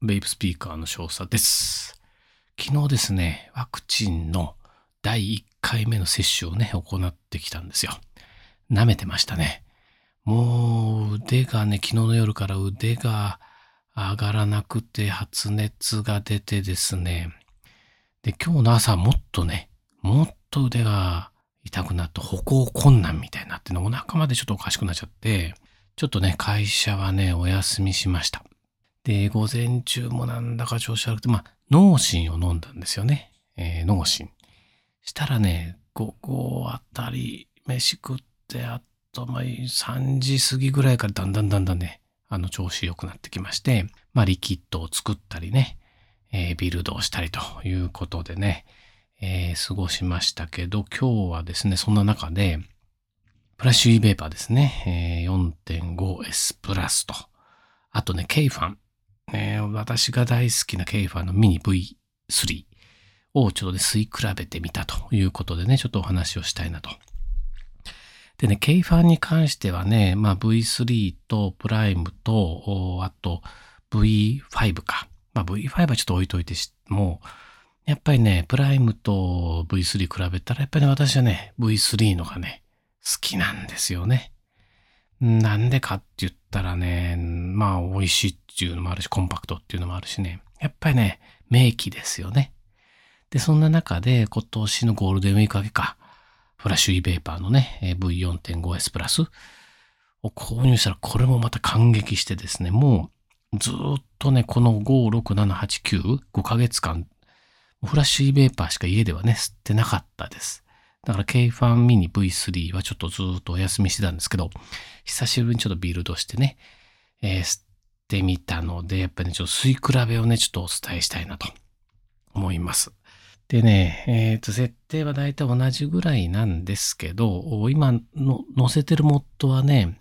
ベイブスピーカーの少佐です。昨日ですね、ワクチンの第1回目の接種をね、行ってきたんですよ。舐めてましたね。もう腕がね、昨日の夜から腕が上がらなくて発熱が出てですね。で、今日の朝もっとね、もっと腕が痛くなって歩行困難みたいになってね、お腹までちょっとおかしくなっちゃって、ちょっとね、会社はね、お休みしました。で、午前中もなんだか調子悪くて、まあ、脳神を飲んだんですよね。えー、脳神。したらね、午後あたり、飯食って、あと、まあ、3時過ぎぐらいからだんだんだんだんね、あの、調子良くなってきまして、まあ、リキッドを作ったりね、えービルドをしたりということでね、えー過ごしましたけど、今日はですね、そんな中で、フラッシュ e ベーパーですね、えー 4.5S プラスと、あとね、ケイファン、えー私が大好きなケイファンのミニ V3 をちょっとね、吸い比べてみたということでね、ちょっとお話をしたいなと。でね、ケイファンに関してはね、まあ V3 とプライムと、あと V5 か。まあ V5 はちょっと置いといてしも、やっぱりね、プライムと V3 比べたら、やっぱりね、私はね、V3 のがね、好きなんですよね。なんでかって言ったらね、まあ美味しいっていうのもあるし、コンパクトっていうのもあるしね、やっぱりね、名機ですよね。で、そんな中で今年のゴールデンウィーク明けか、フラッシュ e ベーパーのね、V4.5S プラスを購入したら、これもまた感激してですね、もうずっとね、この5、6、7、8、9、5ヶ月間、フラッシュ e ベーパーしか家ではね、吸ってなかったです。だから K ファンミニ V3 はちょっとずっとお休みしてたんですけど、久しぶりにちょっとビルドしてね、えー吸ってみたので、やっぱりね、ちょっと吸い比べをね、ちょっとお伝えしたいなと思います。でね、えっ、と、設定は大体同じぐらいなんですけど、今の載せてるモッドはね、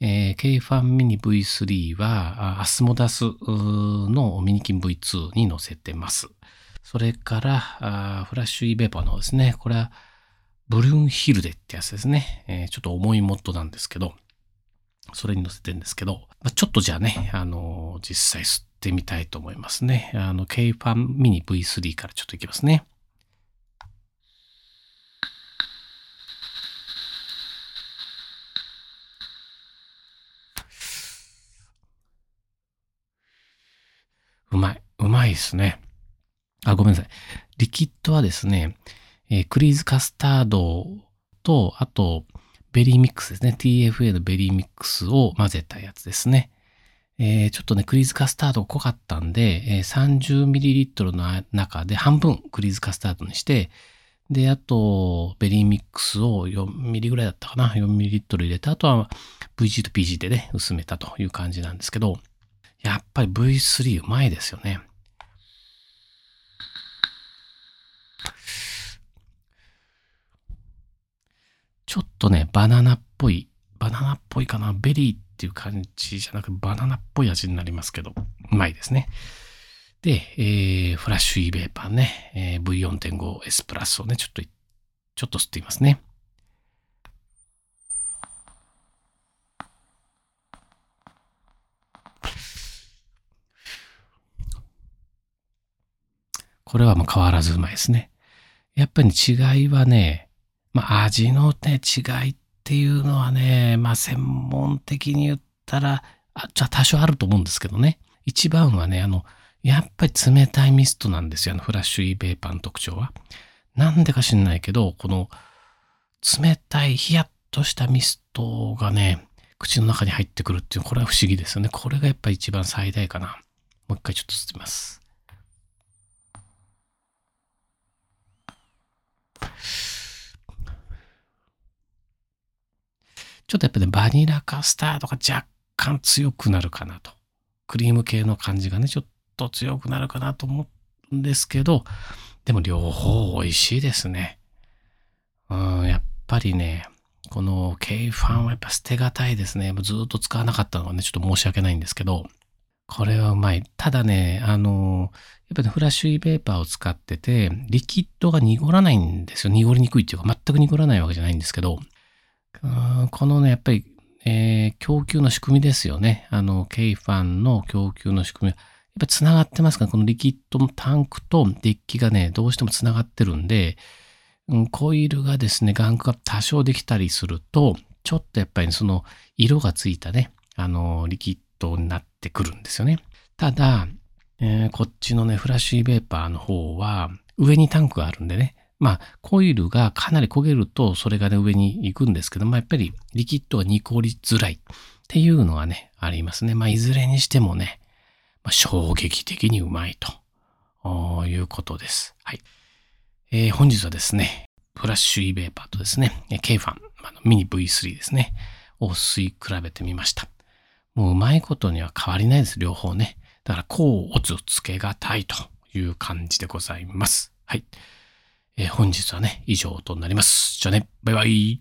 えー、K ファンミニ V3 は、アスモダスのミニキン V2 に載せてます。それから、あフラッシュ e ベーパーのですね。これは、ブルーンヒルデってやつですね。えーちょっと重いモッドなんですけど、それに載せてるんですけど、まあちょっとじゃあね、あの実際吸ってみたいと思いますね。あの、K ファンミニ V3 からちょっといきますね。うまい。うまいですね。あ、ごめんなさい。リキッドはですね、えークリーズカスタードと、あと、ベリーミックスですね。TFA のベリーミックスを混ぜたやつですね。えーちょっとね、クリーズカスタード濃かったんで、えー 30ml の中で半分クリーズカスタードにして、で、あと、ベリーミックスを 4ml ぐらいだったかな。4ml 入れて、あとは VG と PG でね、薄めたという感じなんですけど、やっぱり V3 うまいですよね。ちょっとね、バナナっぽい、バナナっぽいかな、ベリーっていう感じじゃなくバナナっぽい味になりますけど、うまいですね。で、えー、フラッシュ e ベーパーね、えー V4.5S プラスをね、ちょっと、ちょっと吸ってみますね。これはもう変わらずうまいですね。やっぱり違いはね、まあ味のね、違いっていうのはね、まあ専門的に言ったら、あじゃあ多少あると思うんですけどね。一番はね、あの、やっぱり冷たいミストなんですよ。あのフラッシュ e ベーパーの特徴は。なんでか知んないけど、この冷たいヒヤッとしたミストがね、口の中に入ってくるっていう、これは不思議ですよね。これがやっぱり一番最大かな。もう一回ちょっと吸ってみます。ちょっとやっぱね、バニラカスタードが若干強くなるかなと。クリーム系の感じがね、ちょっと強くなるかなと思うんですけど、でも両方美味しいですね。うん、やっぱりね、この K ファンはやっぱ捨てがたいですね。もうずっと使わなかったのはね、ちょっと申し訳ないんですけど、これはうまい。ただね、あの、やっぱり、ね、フラッシュイベーパーを使ってて、リキッドが濁らないんですよ。濁りにくいっていうか、全く濁らないわけじゃないんですけど、うんこのね、やっぱり、えー供給の仕組みですよね。あの、K ファンの供給の仕組みは、やっぱ繋がってますか？ら、このリキッドのタンクとデッキがね、どうしても繋がってるんで、うん、コイルがですね、ガンクが多少できたりすると、ちょっとやっぱりその色がついたね、あの、リキッドになってくるんですよね。ただ、えー、こっちのね、フラッシュベーパーの方は、上にタンクがあるんでね、まあ、コイルがかなり焦げると、それがね、上に行くんですけど、まあ、やっぱりリキッドが濁りづらいっていうのはね、ありますね。まあ、いずれにしてもね、まあ、衝撃的にうまいということです。はい。えー、本日はですね、フラッシュイベーパーとですね、K ファン、あのミニ V3 ですね、を吸い比べてみました。もううまいことには変わりないです、両方ね。だから、こう、おつつけがたいという感じでございます。はい。えー、本日はね、以上となります。じゃあね、バイバイ。